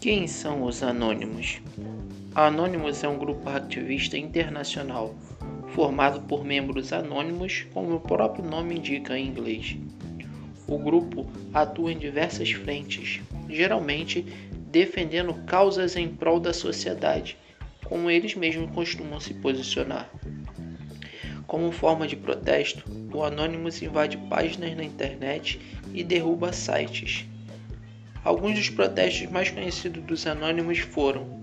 Quem são os Anônimos? Anônimos é um grupo ativista internacional formado por membros anônimos, como o próprio nome indica em inglês. O grupo atua em diversas frentes, geralmente defendendo causas em prol da sociedade, como eles mesmos costumam se posicionar. Como forma de protesto, o Anonymous invade páginas na internet e derruba sites. Alguns dos protestos mais conhecidos dos Anonymous foram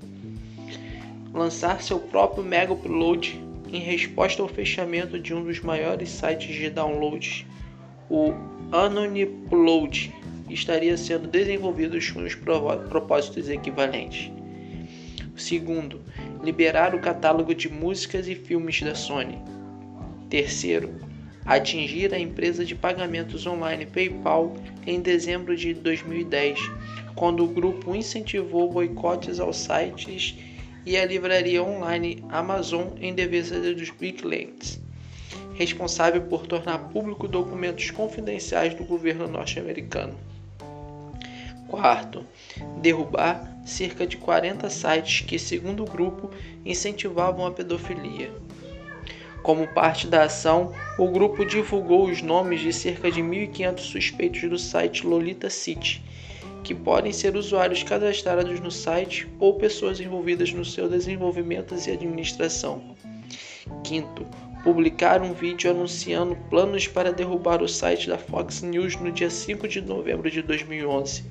lançar seu próprio Mega Upload em resposta ao fechamento de um dos maiores sites de downloads, o Anonipload estaria sendo desenvolvido com os propósitos equivalentes. Segundo, liberar o catálogo de músicas e filmes da Sony. Terceiro, atingir a empresa de pagamentos online PayPal em dezembro de 2010, quando o grupo incentivou boicotes aos sites e a livraria online Amazon em defesa dos clientes, responsável por tornar público documentos confidenciais do governo norte-americano. Quarto, derrubar cerca de 40 sites que, segundo o grupo, incentivavam a pedofilia. Como parte da ação, o grupo divulgou os nomes de cerca de 1.500 suspeitos do site Lolita City, que podem ser usuários cadastrados no site ou pessoas envolvidas no seu desenvolvimento e administração. Quinto, publicar um vídeo anunciando planos para derrubar o site da Fox News no dia 5 de novembro de 2011.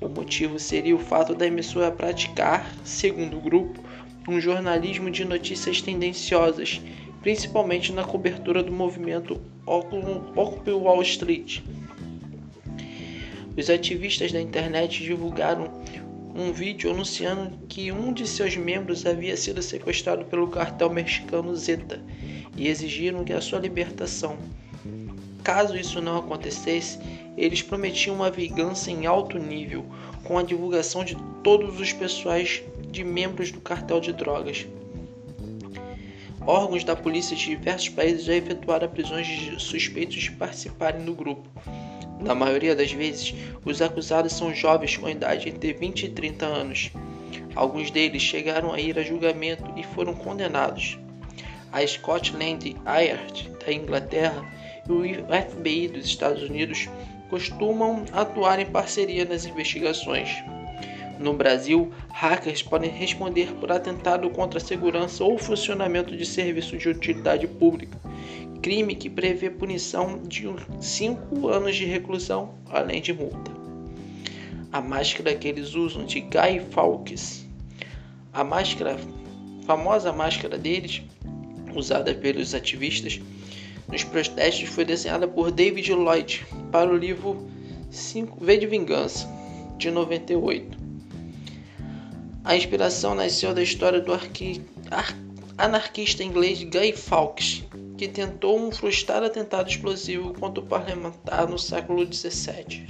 O motivo seria o fato da emissora praticar, segundo o grupo, um jornalismo de notícias tendenciosas principalmente na cobertura do movimento Occupy Wall Street. Os ativistas da internet divulgaram um vídeo anunciando que um de seus membros havia sido sequestrado pelo cartel mexicano Zeta e exigiram que a sua libertação. Caso isso não acontecesse, eles prometiam uma vingança em alto nível, com a divulgação de todos os pessoais de membros do cartel de drogas. Órgãos da polícia de diversos países já efetuaram prisões de suspeitos de participarem do grupo. Na maioria das vezes, os acusados são jovens com idade entre 20 e 30 anos. Alguns deles chegaram a ir a julgamento e foram condenados. A Scotland Yard da Inglaterra e o FBI dos Estados Unidos costumam atuar em parceria nas investigações. No Brasil, hackers podem responder por atentado contra a segurança ou funcionamento de serviço de utilidade pública, crime que prevê punição de 5 anos de reclusão, além de multa. A máscara que eles usam de Guy Fawkes, a máscara, famosa máscara deles, usada pelos ativistas nos protestos, foi desenhada por David Lloyd para o livro 5 V de Vingança, de 98. A inspiração nasceu da história do anarquista inglês Guy Fawkes, que tentou um frustrado atentado explosivo contra o parlamentar no século XVII.